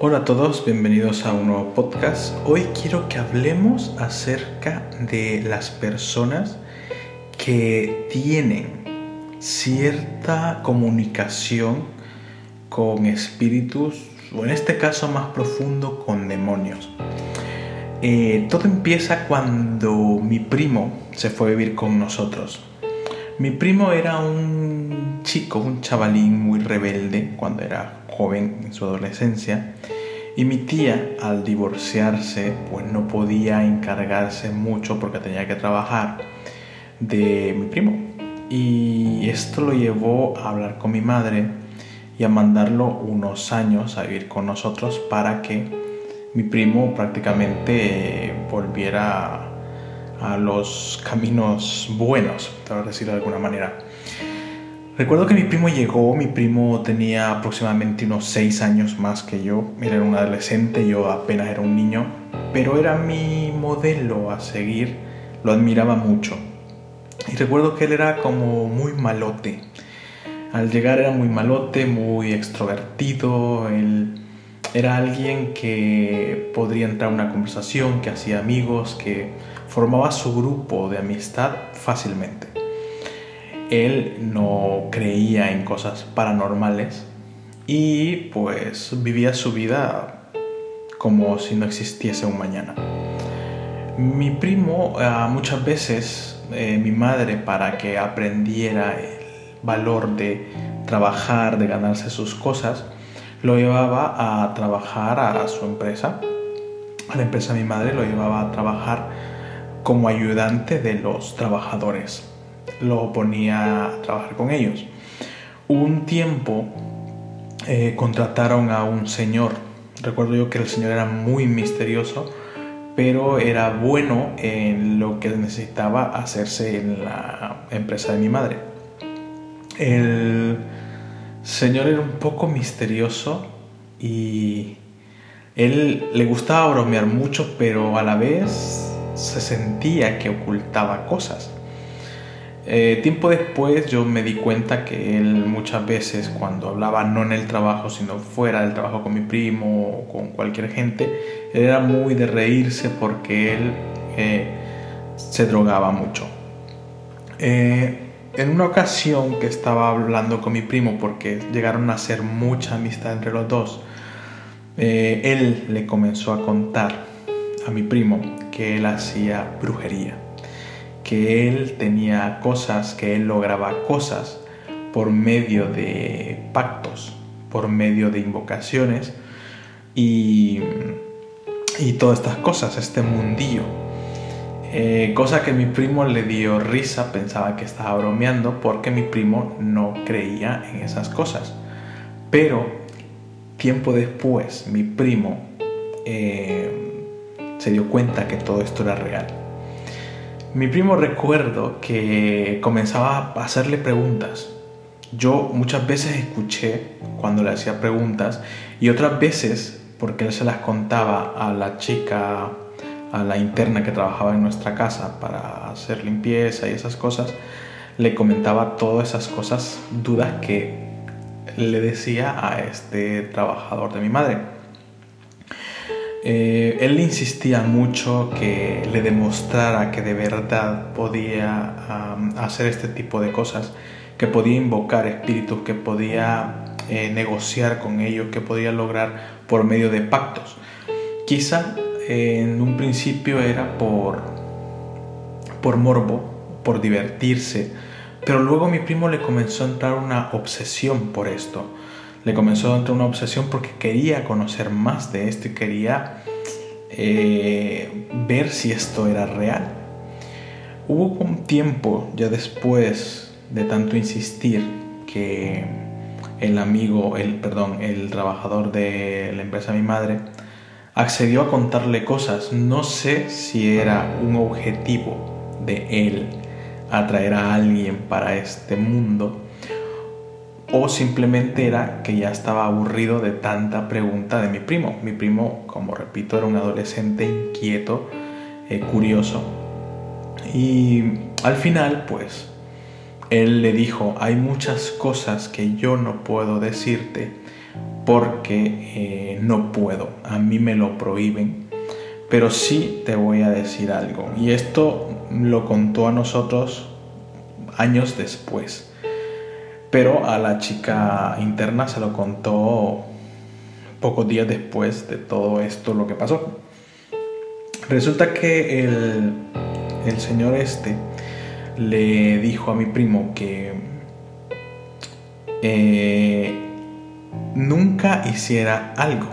Hola a todos, bienvenidos a un nuevo podcast. Hoy quiero que hablemos acerca de las personas que tienen cierta comunicación con espíritus, o en este caso más profundo, con demonios. Eh, todo empieza cuando mi primo se fue a vivir con nosotros. Mi primo era un chico, un chavalín muy rebelde cuando era joven en su adolescencia y mi tía al divorciarse pues no podía encargarse mucho porque tenía que trabajar de mi primo y esto lo llevó a hablar con mi madre y a mandarlo unos años a vivir con nosotros para que mi primo prácticamente volviera a los caminos buenos, por decirlo de alguna manera. Recuerdo que mi primo llegó, mi primo tenía aproximadamente unos 6 años más que yo, era un adolescente, yo apenas era un niño, pero era mi modelo a seguir, lo admiraba mucho. Y recuerdo que él era como muy malote. Al llegar era muy malote, muy extrovertido, él era alguien que podría entrar a una conversación, que hacía amigos, que formaba su grupo de amistad fácilmente. Él no creía en cosas paranormales y pues vivía su vida como si no existiese un mañana. Mi primo ah, muchas veces, eh, mi madre para que aprendiera el valor de trabajar, de ganarse sus cosas, lo llevaba a trabajar a su empresa. A la empresa de mi madre lo llevaba a trabajar como ayudante de los trabajadores lo ponía a trabajar con ellos. Un tiempo eh, contrataron a un señor. Recuerdo yo que el señor era muy misterioso, pero era bueno en lo que necesitaba hacerse en la empresa de mi madre. El señor era un poco misterioso y él le gustaba bromear mucho, pero a la vez se sentía que ocultaba cosas. Eh, tiempo después yo me di cuenta que él muchas veces cuando hablaba no en el trabajo sino fuera del trabajo con mi primo o con cualquier gente, era muy de reírse porque él eh, se drogaba mucho. Eh, en una ocasión que estaba hablando con mi primo porque llegaron a hacer mucha amistad entre los dos, él le comenzó a contar a mi primo que él hacía brujería que él tenía cosas, que él lograba cosas por medio de pactos, por medio de invocaciones y, y todas estas cosas, este mundillo. Eh, cosa que mi primo le dio risa, pensaba que estaba bromeando porque mi primo no creía en esas cosas. Pero tiempo después mi primo eh, se dio cuenta que todo esto era real mi primo recuerdo que comenzaba a hacerle preguntas. Yo muchas veces escuché cuando le hacía preguntas y otras veces, porque él se las contaba a la chica, a la interna que trabajaba en nuestra casa para hacer limpieza y esas cosas, le comentaba todas esas cosas, dudas que le decía a este trabajador de mi madre. Eh, él insistía mucho que le demostrara que de verdad podía hacer este tipo de cosas, que podía invocar espíritus, que podía eh, negociar con ellos, que podía lograr por medio de pactos. Quizá en un principio era por, por morbo, por divertirse, pero luego mi primo le comenzó a entrar una obsesión por esto le comenzó a entrar una obsesión porque quería conocer más de esto y quería eh, ver si esto era real. Hubo un tiempo ya después de tanto insistir que el amigo, el perdón, el trabajador de la empresa mi madre accedió a contarle cosas. No sé si era un objetivo de él atraer a alguien para este mundo o simplemente era que ya estaba aburrido de tanta pregunta de mi primo. Mi primo, como repito, era un adolescente inquieto, eh, curioso. Y al final, pues, él le dijo, hay muchas cosas que yo no puedo decirte porque eh, no puedo, a mí me lo prohíben. Pero sí te voy a decir algo, y esto lo contó a nosotros años después. Pero a la chica interna se lo contó pocos días después de todo esto lo que pasó. Resulta que el, el señor este le dijo a mi primo que eh, nunca hiciera algo.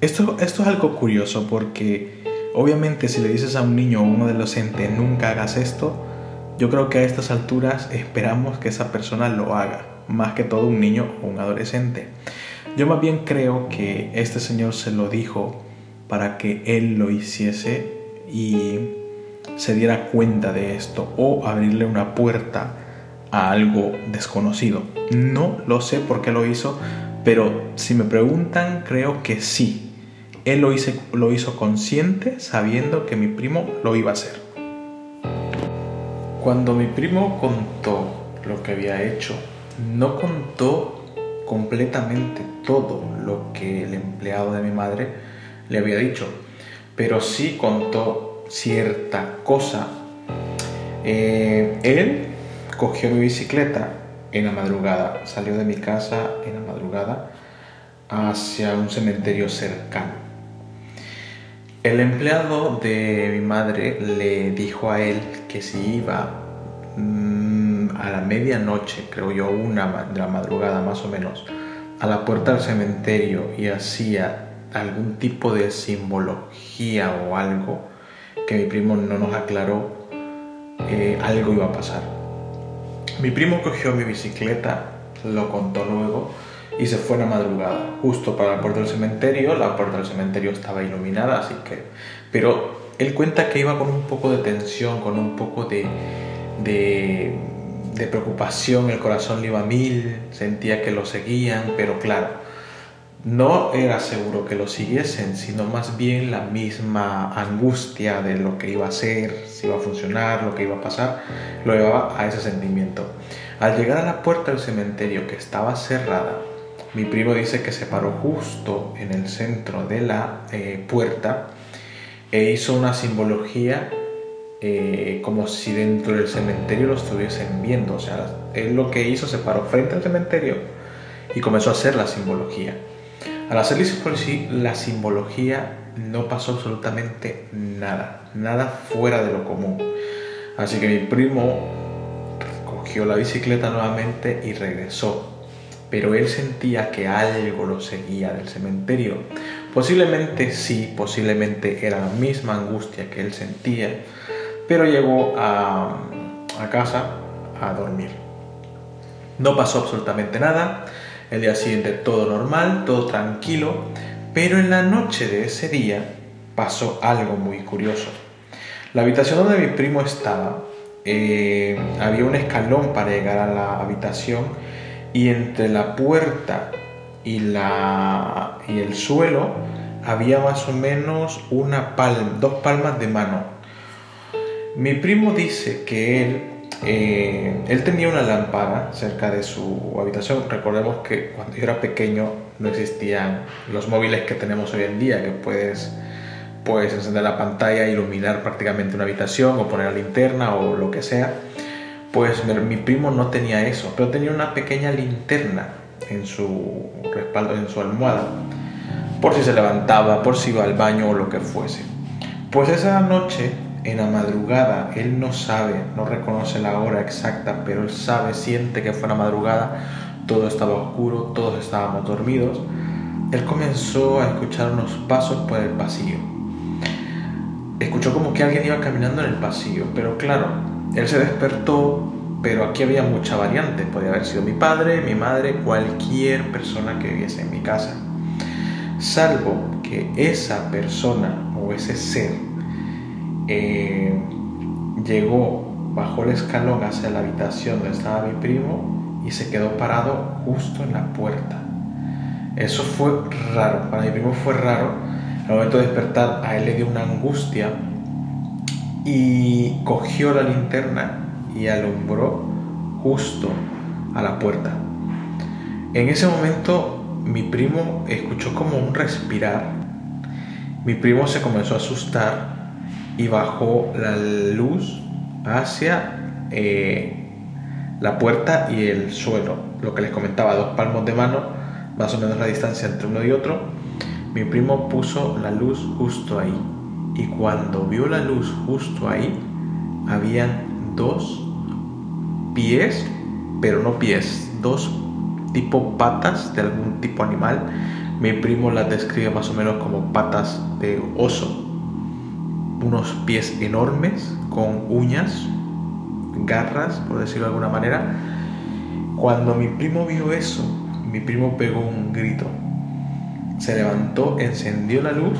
Esto, esto es algo curioso porque obviamente si le dices a un niño o a un adolescente nunca hagas esto, yo creo que a estas alturas esperamos que esa persona lo haga, más que todo un niño o un adolescente. Yo más bien creo que este señor se lo dijo para que él lo hiciese y se diera cuenta de esto o abrirle una puerta a algo desconocido. No lo sé por qué lo hizo, pero si me preguntan, creo que sí. Él lo, hizo, lo hizo consciente sabiendo que mi primo lo iba a hacer. Cuando mi primo contó lo que había hecho, no contó completamente todo lo que el empleado de mi madre le había dicho, pero sí contó cierta cosa. Eh, él cogió mi bicicleta en la madrugada, salió de mi casa en la madrugada hacia un cementerio cercano. El empleado de mi madre le dijo a él que si iba mm, a la medianoche, creo yo, una de la madrugada más o menos, a la puerta del cementerio y hacía algún tipo de simbología o algo que mi primo no nos aclaró, eh, algo iba a pasar. Mi primo cogió mi bicicleta, lo contó luego, y se fue a la madrugada, justo para la puerta del cementerio. La puerta del cementerio estaba iluminada, así que... Pero él cuenta que iba con un poco de tensión, con un poco de, de preocupación, el corazón le iba a mil, sentía que lo seguían, pero claro, no era seguro que lo siguiesen, sino más bien la misma angustia de lo que iba a ser, si iba a funcionar, lo que iba a pasar, lo llevaba a ese sentimiento. Al llegar a la puerta del cementerio que estaba cerrada, mi primo dice que se paró justo en el centro de la eh, puerta e hizo una simbología eh, como si dentro del cementerio lo estuviesen viendo. O sea, él lo que hizo se paró frente al cementerio y comenzó a hacer la simbología. Al hacer la simbología no pasó absolutamente nada, nada fuera de lo común. Así que mi primo cogió la bicicleta nuevamente y regresó. Pero él sentía que algo lo seguía del cementerio. Posiblemente sí, posiblemente era la misma angustia que él sentía, pero llegó a, casa a dormir. No pasó absolutamente nada el día siguiente todo normal, todo tranquilo, pero en la noche de ese día pasó algo muy curioso. La habitación donde mi primo estaba, eh, había un escalón para llegar a la habitación y entre la puerta y, la, y el suelo había más o menos una palma, dos palmas de mano. Mi primo dice que él eh, él tenía una lámpara cerca de su habitación. Recordemos que cuando yo era pequeño no existían los móviles que tenemos hoy en día, que puedes, puedes encender la pantalla, iluminar prácticamente una habitación o poner la linterna o lo que sea. Pues mi primo no tenía eso, pero tenía una pequeña linterna en su respaldo, en su almohada, por si se levantaba, por si iba al baño o lo que fuese. Pues esa noche en la madrugada, él no sabe, no reconoce la hora exacta, pero él sabe, siente que fue la madrugada, todo estaba oscuro, todos estábamos dormidos. Él comenzó a escuchar unos pasos por el pasillo. Escuchó como que alguien iba caminando en el pasillo, pero claro, él se despertó, pero aquí había mucha variante. Podía haber sido mi padre, mi madre, cualquier persona que viviese en mi casa. Salvo que esa persona o ese ser eh, llegó, bajó el escalón hacia la habitación donde estaba mi primo y se quedó parado justo en la puerta. Eso fue raro, para mi primo fue raro. Al momento de despertar a él le dio una angustia y cogió la linterna y alumbró justo a la puerta. En ese momento mi primo escuchó como un respirar. Mi primo se comenzó a asustar y bajó la luz hacia eh, la puerta y el suelo. Lo que les comentaba, dos palmos de mano, más o menos la distancia entre uno y otro. Mi primo puso la luz justo ahí. Y cuando vio la luz justo ahí, habían dos pies, pero no pies, dos tipo patas de algún tipo animal. Mi primo las describe más o menos como patas de oso. Unos pies enormes con uñas, garras, por decirlo de alguna manera. Cuando mi primo vio eso, mi primo pegó un grito. Se levantó, encendió la luz.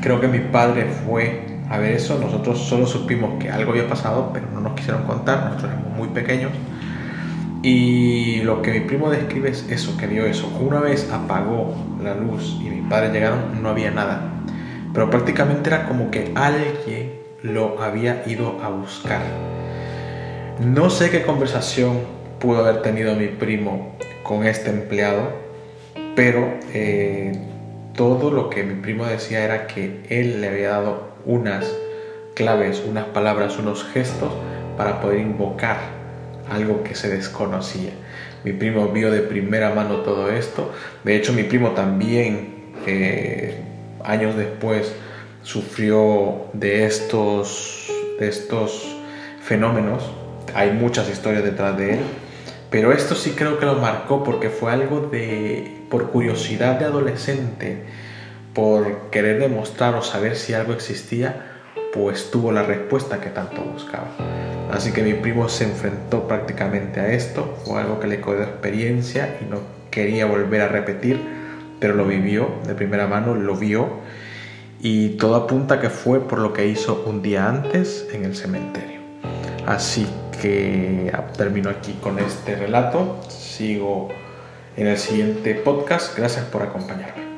Creo que mi padre fue a ver eso. Nosotros solo supimos que algo había pasado, pero no nos quisieron contar. Nosotros éramos muy pequeños. Y lo que mi primo describe es eso, que vio eso. Una vez apagó la luz y mis padres llegaron, no había nada. Pero prácticamente era como que alguien lo había ido a buscar. No sé qué conversación pudo haber tenido mi primo con este empleado, pero eh, todo lo que mi primo decía era que él le había dado unas claves, unas palabras, unos gestos para poder invocar algo que se desconocía. Mi primo vio de primera mano todo esto. De hecho, mi primo también, eh, años después, sufrió de estos, de estos fenómenos. Hay muchas historias detrás de él. Pero esto sí creo que lo marcó porque fue algo de, por curiosidad de adolescente, por querer demostrar o saber si algo existía, pues tuvo la respuesta que tanto buscaba. Así que mi primo se enfrentó prácticamente a esto, fue algo que le cogió experiencia y no quería volver a repetir, pero lo vivió de primera mano, lo vio y todo apunta que fue por lo que hizo un día antes en el cementerio. Así que termino aquí con este relato, sigo en el siguiente podcast, gracias por acompañarme.